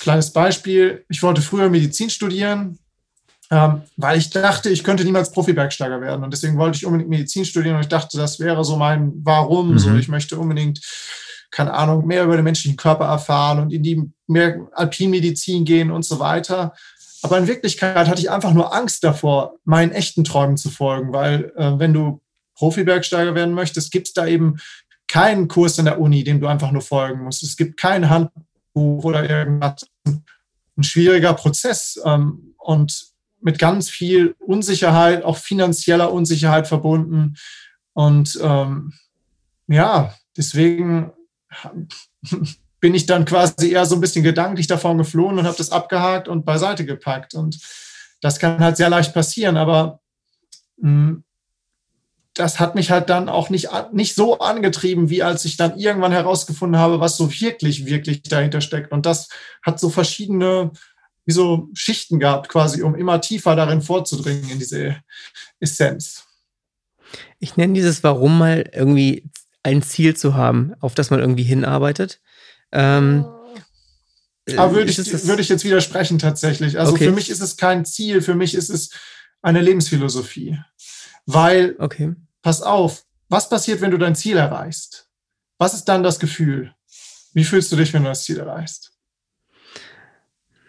kleines Beispiel, ich wollte früher Medizin studieren, ähm, weil ich dachte, ich könnte niemals Profi-Bergsteiger werden. Und deswegen wollte ich unbedingt Medizin studieren und ich dachte, das wäre so mein Warum. Mhm. So, ich möchte unbedingt, keine Ahnung, mehr über den menschlichen Körper erfahren und in die mehr Alpinmedizin gehen und so weiter. Aber in Wirklichkeit hatte ich einfach nur Angst davor, meinen echten Träumen zu folgen, weil äh, wenn du Profi-Bergsteiger werden möchtest, gibt es da eben keinen Kurs in der Uni, dem du einfach nur folgen musst. Es gibt kein Handbuch oder irgendwas. Ein schwieriger Prozess. Ähm, und mit ganz viel Unsicherheit, auch finanzieller Unsicherheit verbunden. Und ähm, ja, deswegen bin ich dann quasi eher so ein bisschen gedanklich davon geflohen und habe das abgehakt und beiseite gepackt. Und das kann halt sehr leicht passieren, aber hm, das hat mich halt dann auch nicht, nicht so angetrieben, wie als ich dann irgendwann herausgefunden habe, was so wirklich, wirklich dahinter steckt. Und das hat so verschiedene wie so Schichten gehabt, quasi, um immer tiefer darin vorzudringen in diese Essenz. Ich nenne dieses Warum mal irgendwie ein Ziel zu haben, auf das man irgendwie hinarbeitet. Ähm, Aber würde ich, würde ich jetzt widersprechen tatsächlich. Also okay. für mich ist es kein Ziel, für mich ist es eine Lebensphilosophie. Weil, okay. pass auf, was passiert, wenn du dein Ziel erreichst? Was ist dann das Gefühl? Wie fühlst du dich, wenn du das Ziel erreichst?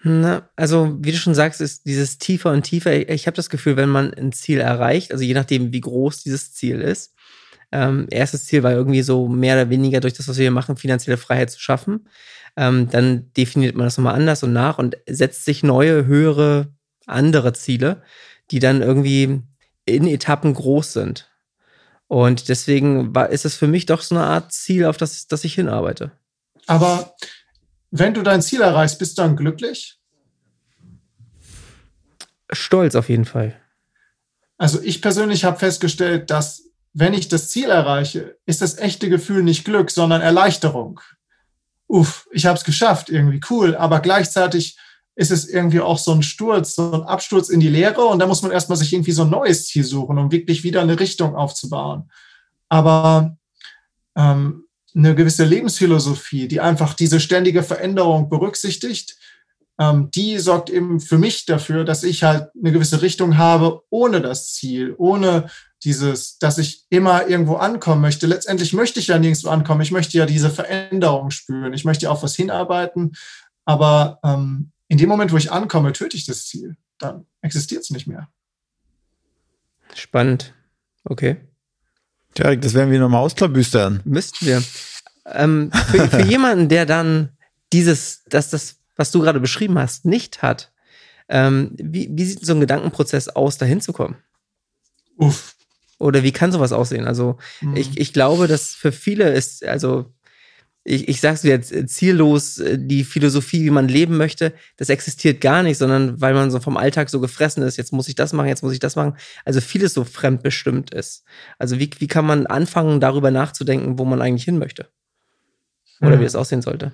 Na, also, wie du schon sagst, ist dieses tiefer und tiefer. Ich habe das Gefühl, wenn man ein Ziel erreicht, also je nachdem, wie groß dieses Ziel ist. Ähm, erstes Ziel war irgendwie so mehr oder weniger durch das, was wir hier machen, finanzielle Freiheit zu schaffen. Ähm, dann definiert man das nochmal anders und nach und setzt sich neue, höhere, andere Ziele, die dann irgendwie in Etappen groß sind. Und deswegen war, ist es für mich doch so eine Art Ziel, auf das, das ich hinarbeite. Aber wenn du dein Ziel erreichst, bist du dann glücklich? Stolz auf jeden Fall. Also ich persönlich habe festgestellt, dass wenn ich das Ziel erreiche, ist das echte Gefühl nicht Glück, sondern Erleichterung. Uff, ich habe es geschafft, irgendwie cool. Aber gleichzeitig ist es irgendwie auch so ein Sturz, so ein Absturz in die Leere und da muss man erstmal sich irgendwie so ein neues Ziel suchen, um wirklich wieder eine Richtung aufzubauen. Aber ähm, eine gewisse Lebensphilosophie, die einfach diese ständige Veränderung berücksichtigt, ähm, die sorgt eben für mich dafür, dass ich halt eine gewisse Richtung habe ohne das Ziel, ohne dieses, dass ich immer irgendwo ankommen möchte. Letztendlich möchte ich ja nirgendwo ankommen. Ich möchte ja diese Veränderung spüren. Ich möchte auf was hinarbeiten. Aber ähm, in dem Moment, wo ich ankomme, töte ich das Ziel. Dann existiert es nicht mehr. Spannend. Okay. Tja, das werden wir nochmal ausklabüstern. Müssten wir. Ähm, für, für jemanden, der dann dieses, dass das, was du gerade beschrieben hast, nicht hat, ähm, wie, wie sieht so ein Gedankenprozess aus, da hinzukommen? Uff. Oder wie kann sowas aussehen? Also, mhm. ich, ich glaube, dass für viele ist, also ich, ich sag's jetzt, äh, ziellos, äh, die Philosophie, wie man leben möchte, das existiert gar nicht, sondern weil man so vom Alltag so gefressen ist, jetzt muss ich das machen, jetzt muss ich das machen. Also vieles so fremdbestimmt ist. Also wie, wie kann man anfangen, darüber nachzudenken, wo man eigentlich hin möchte? Oder hm. wie es aussehen sollte?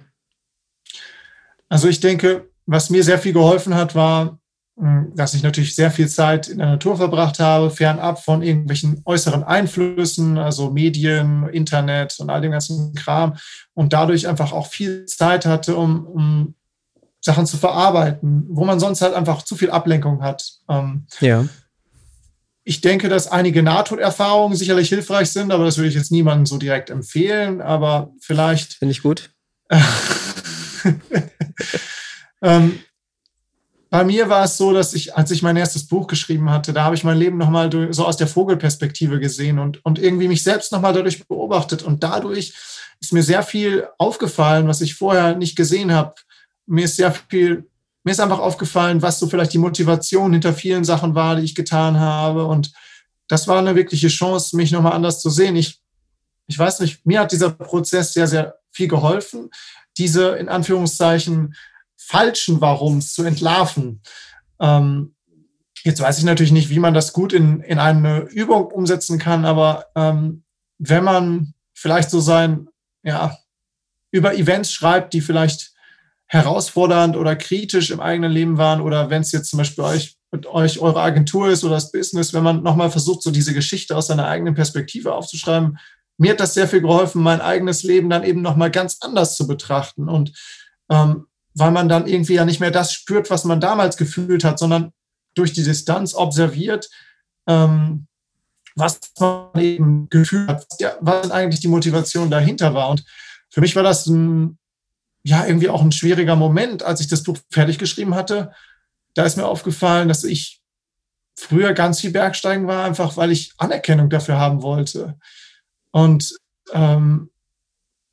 Also ich denke, was mir sehr viel geholfen hat, war, dass ich natürlich sehr viel Zeit in der Natur verbracht habe, fernab von irgendwelchen äußeren Einflüssen, also Medien, Internet und all dem ganzen Kram und dadurch einfach auch viel Zeit hatte, um, um Sachen zu verarbeiten, wo man sonst halt einfach zu viel Ablenkung hat. Ähm, ja. ich denke, dass einige Nahtoderfahrungen sicherlich hilfreich sind, aber das würde ich jetzt niemandem so direkt empfehlen. Aber vielleicht. Finde ich gut. ähm, bei mir war es so, dass ich, als ich mein erstes Buch geschrieben hatte, da habe ich mein Leben nochmal so aus der Vogelperspektive gesehen und, und irgendwie mich selbst nochmal dadurch beobachtet. Und dadurch ist mir sehr viel aufgefallen, was ich vorher nicht gesehen habe. Mir ist sehr viel mir ist einfach aufgefallen, was so vielleicht die Motivation hinter vielen Sachen war, die ich getan habe. Und das war eine wirkliche Chance, mich nochmal anders zu sehen. Ich, ich weiß nicht, mir hat dieser Prozess sehr, sehr viel geholfen, diese in Anführungszeichen falschen Warums zu entlarven. Ähm, jetzt weiß ich natürlich nicht, wie man das gut in, in eine Übung umsetzen kann, aber ähm, wenn man vielleicht so sein, ja, über Events schreibt, die vielleicht herausfordernd oder kritisch im eigenen Leben waren oder wenn es jetzt zum Beispiel euch mit euch eure Agentur ist oder das Business, wenn man nochmal versucht, so diese Geschichte aus seiner eigenen Perspektive aufzuschreiben, mir hat das sehr viel geholfen, mein eigenes Leben dann eben nochmal ganz anders zu betrachten und ähm, weil man dann irgendwie ja nicht mehr das spürt, was man damals gefühlt hat, sondern durch die Distanz observiert, ähm, was man eben gefühlt hat, was eigentlich die Motivation dahinter war. Und für mich war das ein ja irgendwie auch ein schwieriger Moment, als ich das Buch fertig geschrieben hatte. Da ist mir aufgefallen, dass ich früher ganz viel Bergsteigen war, einfach weil ich Anerkennung dafür haben wollte. Und ähm,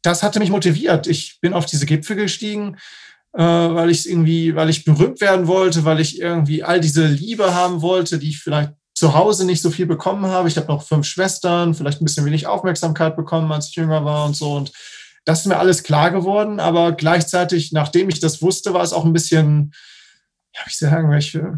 das hatte mich motiviert. Ich bin auf diese Gipfel gestiegen, äh, weil ich irgendwie, weil ich berühmt werden wollte, weil ich irgendwie all diese Liebe haben wollte, die ich vielleicht zu Hause nicht so viel bekommen habe. Ich habe noch fünf Schwestern, vielleicht ein bisschen wenig Aufmerksamkeit bekommen, als ich jünger war und so. Und das ist mir alles klar geworden, aber gleichzeitig, nachdem ich das wusste, war es auch ein bisschen, ja, wie sagen, welche,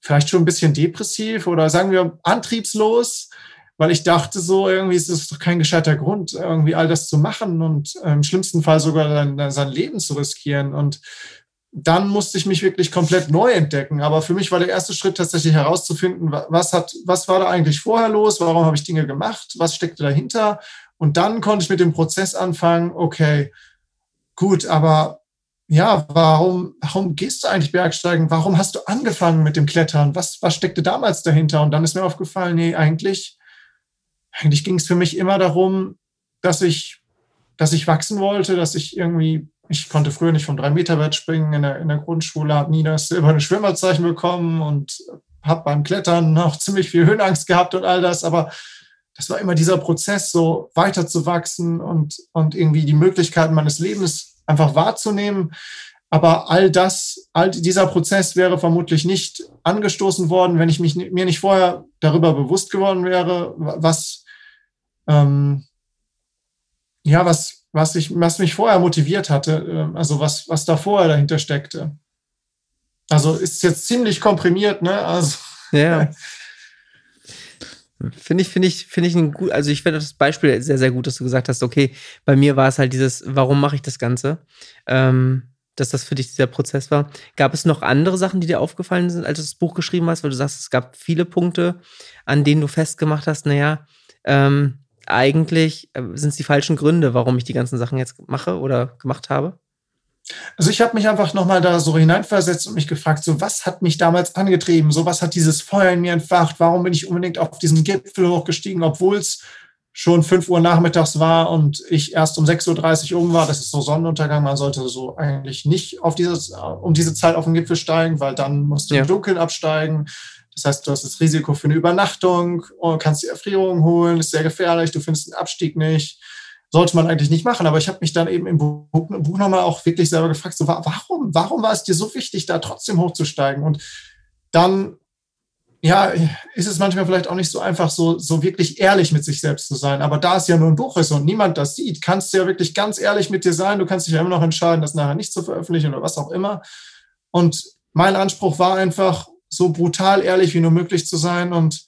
vielleicht schon ein bisschen depressiv oder sagen wir antriebslos, weil ich dachte so, irgendwie ist das doch kein gescheiter Grund, irgendwie all das zu machen und im schlimmsten Fall sogar sein, sein Leben zu riskieren. Und dann musste ich mich wirklich komplett neu entdecken. Aber für mich war der erste Schritt tatsächlich herauszufinden, was hat, was war da eigentlich vorher los? Warum habe ich Dinge gemacht? Was steckte dahinter? Und dann konnte ich mit dem Prozess anfangen, okay, gut, aber ja, warum, warum gehst du eigentlich Bergsteigen? Warum hast du angefangen mit dem Klettern? Was, was steckte damals dahinter? Und dann ist mir aufgefallen, nee, eigentlich, eigentlich ging es für mich immer darum, dass ich, dass ich wachsen wollte, dass ich irgendwie, ich konnte früher nicht vom 3-Meter-Wert springen in der, in der Grundschule, habe nie das silberne Schwimmerzeichen bekommen und habe beim Klettern noch ziemlich viel Höhenangst gehabt und all das, aber das war immer dieser Prozess, so weiterzuwachsen und, und irgendwie die Möglichkeiten meines Lebens einfach wahrzunehmen. Aber all das, all dieser Prozess wäre vermutlich nicht angestoßen worden, wenn ich mich, mir nicht vorher darüber bewusst geworden wäre, was, ähm, ja, was, was, ich, was mich vorher motiviert hatte, ähm, also was, was da vorher dahinter steckte. Also ist jetzt ziemlich komprimiert, ne? Also, ja. Finde ich, finde ich, finde ich ein gut, also ich finde das Beispiel sehr, sehr gut, dass du gesagt hast, okay, bei mir war es halt dieses, warum mache ich das Ganze? Ähm, dass das für dich dieser Prozess war. Gab es noch andere Sachen, die dir aufgefallen sind, als du das Buch geschrieben hast, weil du sagst, es gab viele Punkte, an denen du festgemacht hast, naja, ähm, eigentlich äh, sind es die falschen Gründe, warum ich die ganzen Sachen jetzt mache oder gemacht habe? Also ich habe mich einfach nochmal da so hineinversetzt und mich gefragt, so was hat mich damals angetrieben, so was hat dieses Feuer in mir entfacht, warum bin ich unbedingt auf diesen Gipfel hochgestiegen, obwohl es schon 5 Uhr nachmittags war und ich erst um 6.30 Uhr oben war. Das ist so Sonnenuntergang. Man sollte so eigentlich nicht auf dieses, um diese Zeit auf den Gipfel steigen, weil dann musst du ja. im Dunkeln absteigen. Das heißt, du hast das Risiko für eine Übernachtung, und kannst die Erfrierung holen, ist sehr gefährlich, du findest den Abstieg nicht sollte man eigentlich nicht machen. Aber ich habe mich dann eben im Buch, im Buch nochmal auch wirklich selber gefragt, so, warum, warum war es dir so wichtig, da trotzdem hochzusteigen? Und dann, ja, ist es manchmal vielleicht auch nicht so einfach, so, so wirklich ehrlich mit sich selbst zu sein. Aber da es ja nur ein Buch ist und niemand das sieht, kannst du ja wirklich ganz ehrlich mit dir sein. Du kannst dich ja immer noch entscheiden, das nachher nicht zu veröffentlichen oder was auch immer. Und mein Anspruch war einfach, so brutal ehrlich wie nur möglich zu sein. Und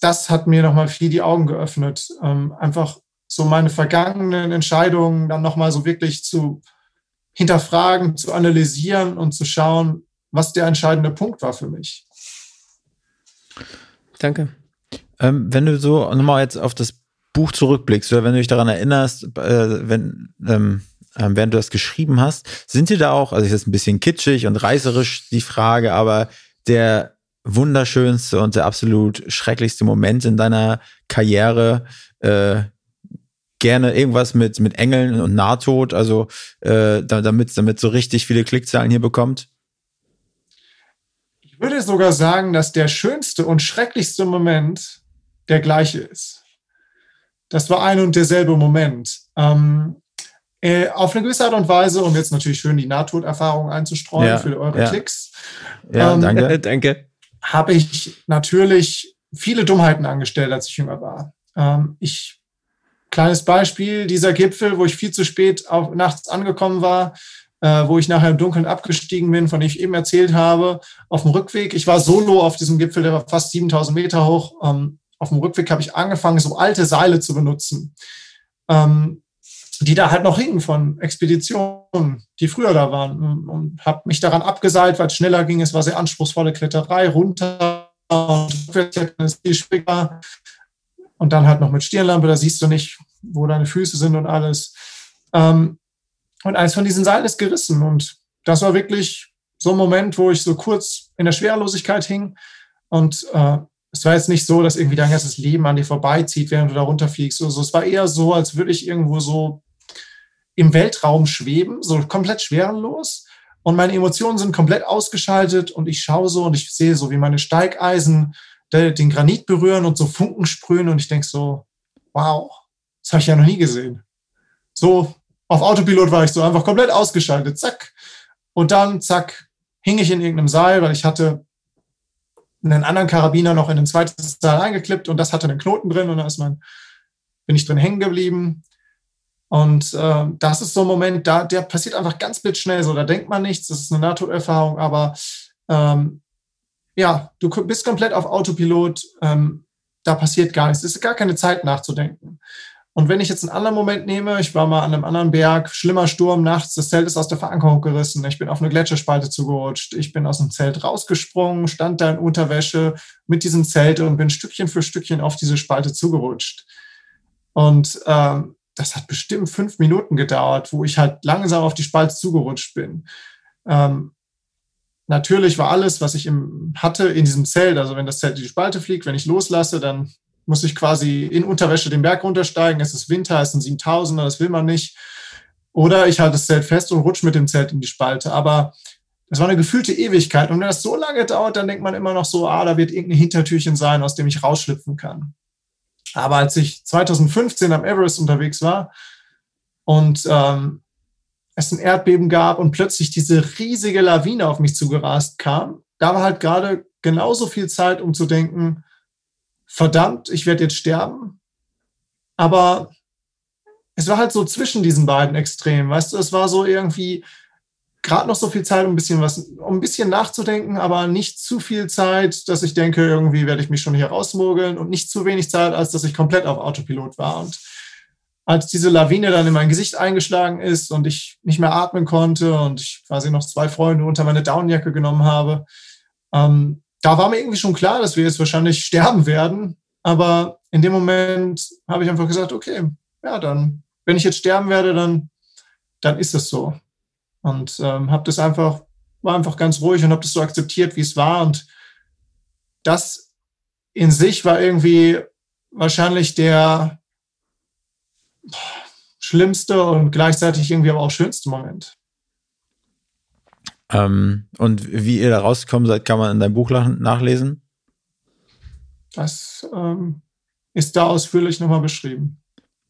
das hat mir nochmal viel die Augen geöffnet. Ähm, einfach so meine vergangenen Entscheidungen dann nochmal so wirklich zu hinterfragen, zu analysieren und zu schauen, was der entscheidende Punkt war für mich. Danke. Ähm, wenn du so nochmal jetzt auf das Buch zurückblickst oder wenn du dich daran erinnerst, äh, wenn, ähm, äh, während du das geschrieben hast, sind dir da auch, also ist jetzt ein bisschen kitschig und reißerisch die Frage, aber der wunderschönste und der absolut schrecklichste Moment in deiner Karriere? Äh, gerne irgendwas mit, mit Engeln und Nahtod, also äh, damit, damit so richtig viele Klickzahlen hier bekommt? Ich würde sogar sagen, dass der schönste und schrecklichste Moment der gleiche ist. Das war ein und derselbe Moment. Ähm, äh, auf eine gewisse Art und Weise, um jetzt natürlich schön die Nahtoderfahrung einzustreuen ja, für eure ja. Klicks. Ja, ähm, danke. danke. Habe ich natürlich viele Dummheiten angestellt, als ich jünger war. Ähm, ich, kleines Beispiel, dieser Gipfel, wo ich viel zu spät auf, nachts angekommen war, äh, wo ich nachher im Dunkeln abgestiegen bin, von dem ich eben erzählt habe, auf dem Rückweg. Ich war solo auf diesem Gipfel, der war fast 7000 Meter hoch. Ähm, auf dem Rückweg habe ich angefangen, so alte Seile zu benutzen. Ähm, die da halt noch hingen von Expeditionen, die früher da waren. Und habe mich daran abgeseilt, weil es schneller ging. Es war sehr anspruchsvolle Kletterei, runter und dann halt noch mit Stirnlampe, da siehst du nicht, wo deine Füße sind und alles. Ähm, und eins von diesen Seilen ist gerissen. Und das war wirklich so ein Moment, wo ich so kurz in der Schwerelosigkeit hing. Und äh, es war jetzt nicht so, dass irgendwie dein ganzes Leben an dir vorbeizieht, während du da runterfliegst. Also es war eher so, als würde ich irgendwo so im Weltraum schweben, so komplett schwerenlos. Und meine Emotionen sind komplett ausgeschaltet und ich schaue so und ich sehe so, wie meine Steigeisen den Granit berühren und so Funken sprühen und ich denke so, wow, das habe ich ja noch nie gesehen. So auf Autopilot war ich so einfach komplett ausgeschaltet, zack. Und dann, zack, hing ich in irgendeinem Seil, weil ich hatte einen anderen Karabiner noch in ein zweites Seil eingeklippt und das hatte einen Knoten drin und da ist man, bin ich drin hängen geblieben. Und äh, das ist so ein Moment, da, der passiert einfach ganz blitzschnell so. Da denkt man nichts, das ist eine NATO-Erfahrung, aber ähm, ja, du bist komplett auf Autopilot, ähm, da passiert gar nichts. Es ist gar keine Zeit nachzudenken. Und wenn ich jetzt einen anderen Moment nehme, ich war mal an einem anderen Berg, schlimmer Sturm nachts, das Zelt ist aus der Verankerung gerissen, ich bin auf eine Gletscherspalte zugerutscht, ich bin aus dem Zelt rausgesprungen, stand da in Unterwäsche mit diesem Zelt und bin Stückchen für Stückchen auf diese Spalte zugerutscht. Und ähm, das hat bestimmt fünf Minuten gedauert, wo ich halt langsam auf die Spalte zugerutscht bin. Ähm, natürlich war alles, was ich im, hatte, in diesem Zelt. Also wenn das Zelt in die Spalte fliegt, wenn ich loslasse, dann muss ich quasi in Unterwäsche den Berg runtersteigen. Es ist Winter, es sind 7000er, das will man nicht. Oder ich halte das Zelt fest und rutsche mit dem Zelt in die Spalte. Aber das war eine gefühlte Ewigkeit. Und wenn das so lange dauert, dann denkt man immer noch so, ah, da wird irgendein Hintertürchen sein, aus dem ich rausschlüpfen kann. Aber als ich 2015 am Everest unterwegs war und ähm, es ein Erdbeben gab und plötzlich diese riesige Lawine auf mich zugerast kam, da war halt gerade genauso viel Zeit, um zu denken, verdammt, ich werde jetzt sterben. Aber es war halt so zwischen diesen beiden Extremen, weißt du, es war so irgendwie, gerade noch so viel Zeit, um ein bisschen was, um ein bisschen nachzudenken, aber nicht zu viel Zeit, dass ich denke, irgendwie werde ich mich schon hier rausmogeln und nicht zu wenig Zeit, als dass ich komplett auf Autopilot war. Und als diese Lawine dann in mein Gesicht eingeschlagen ist und ich nicht mehr atmen konnte und ich quasi noch zwei Freunde unter meine Downjacke genommen habe, ähm, da war mir irgendwie schon klar, dass wir jetzt wahrscheinlich sterben werden. Aber in dem Moment habe ich einfach gesagt, okay, ja, dann, wenn ich jetzt sterben werde, dann, dann ist es so und ähm, habe das einfach, war einfach ganz ruhig und habe das so akzeptiert, wie es war. Und das in sich war irgendwie wahrscheinlich der schlimmste und gleichzeitig irgendwie aber auch schönste Moment. Ähm, und wie ihr da rausgekommen seid, kann man in deinem Buch nachlesen? Das ähm, ist da ausführlich nochmal beschrieben.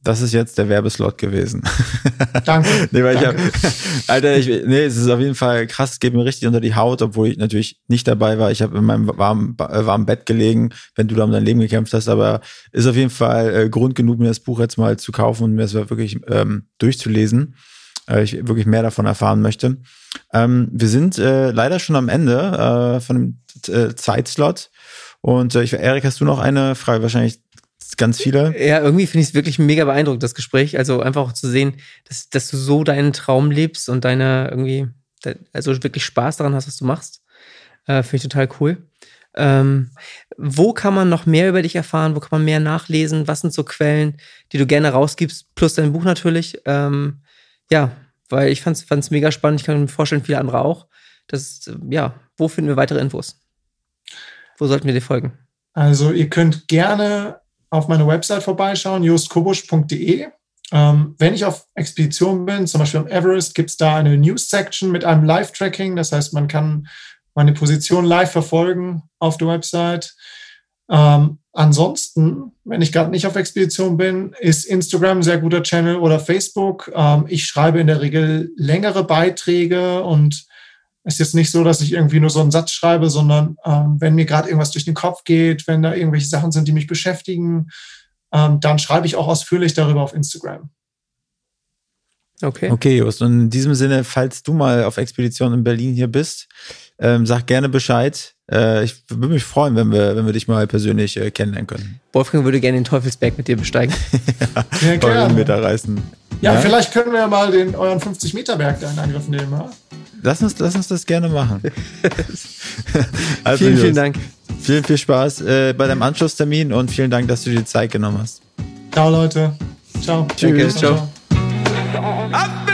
Das ist jetzt der Werbeslot gewesen. Danke. nee, weil Danke. ich hab, Alter, ich, nee, es ist auf jeden Fall krass, es geht mir richtig unter die Haut, obwohl ich natürlich nicht dabei war. Ich habe in meinem warmen, äh, warmen Bett gelegen, wenn du da um dein Leben gekämpft hast, aber ist auf jeden Fall äh, Grund genug, mir das Buch jetzt mal zu kaufen und mir das wirklich ähm, durchzulesen. Äh, ich wirklich mehr davon erfahren möchte. Ähm, wir sind äh, leider schon am Ende äh, von dem äh, Zeitslot. Und äh, ich, Erik, hast du noch eine Frage? Wahrscheinlich ganz viele. Ja, irgendwie finde ich es wirklich mega beeindruckend, das Gespräch. Also einfach auch zu sehen, dass, dass du so deinen Traum lebst und deine irgendwie, also wirklich Spaß daran hast, was du machst. Äh, finde ich total cool. Ähm, wo kann man noch mehr über dich erfahren? Wo kann man mehr nachlesen? Was sind so Quellen, die du gerne rausgibst? Plus dein Buch natürlich. Ähm, ja, weil ich fand es mega spannend. Ich kann mir vorstellen, viele andere auch. Das, ja, wo finden wir weitere Infos? Wo sollten wir dir folgen? Also ihr könnt gerne auf meine Website vorbeischauen, justkobusch.de. Ähm, wenn ich auf Expedition bin, zum Beispiel am Everest, gibt es da eine News-Section mit einem Live-Tracking. Das heißt, man kann meine Position live verfolgen auf der Website. Ähm, ansonsten, wenn ich gerade nicht auf Expedition bin, ist Instagram ein sehr guter Channel oder Facebook. Ähm, ich schreibe in der Regel längere Beiträge und ist jetzt nicht so, dass ich irgendwie nur so einen Satz schreibe, sondern ähm, wenn mir gerade irgendwas durch den Kopf geht, wenn da irgendwelche Sachen sind, die mich beschäftigen, ähm, dann schreibe ich auch ausführlich darüber auf Instagram. Okay. Okay, Just. Und in diesem Sinne, falls du mal auf Expedition in Berlin hier bist, ähm, sag gerne Bescheid. Äh, ich würde mich freuen, wenn wir, wenn wir dich mal persönlich äh, kennenlernen können. Wolfgang würde gerne den Teufelsberg mit dir besteigen. ja, ja gerne. Meter reißen. Ja, ja, vielleicht können wir ja mal den euren 50-Meter-Berg da in Angriff nehmen. Ja? Lass uns, lass uns das gerne machen. also, vielen, vielen Dank. Vielen, viel Spaß äh, bei deinem Anschlusstermin und vielen Dank, dass du dir Zeit genommen hast. Ciao, Leute. Ciao. Tschüss. Ciao. ciao.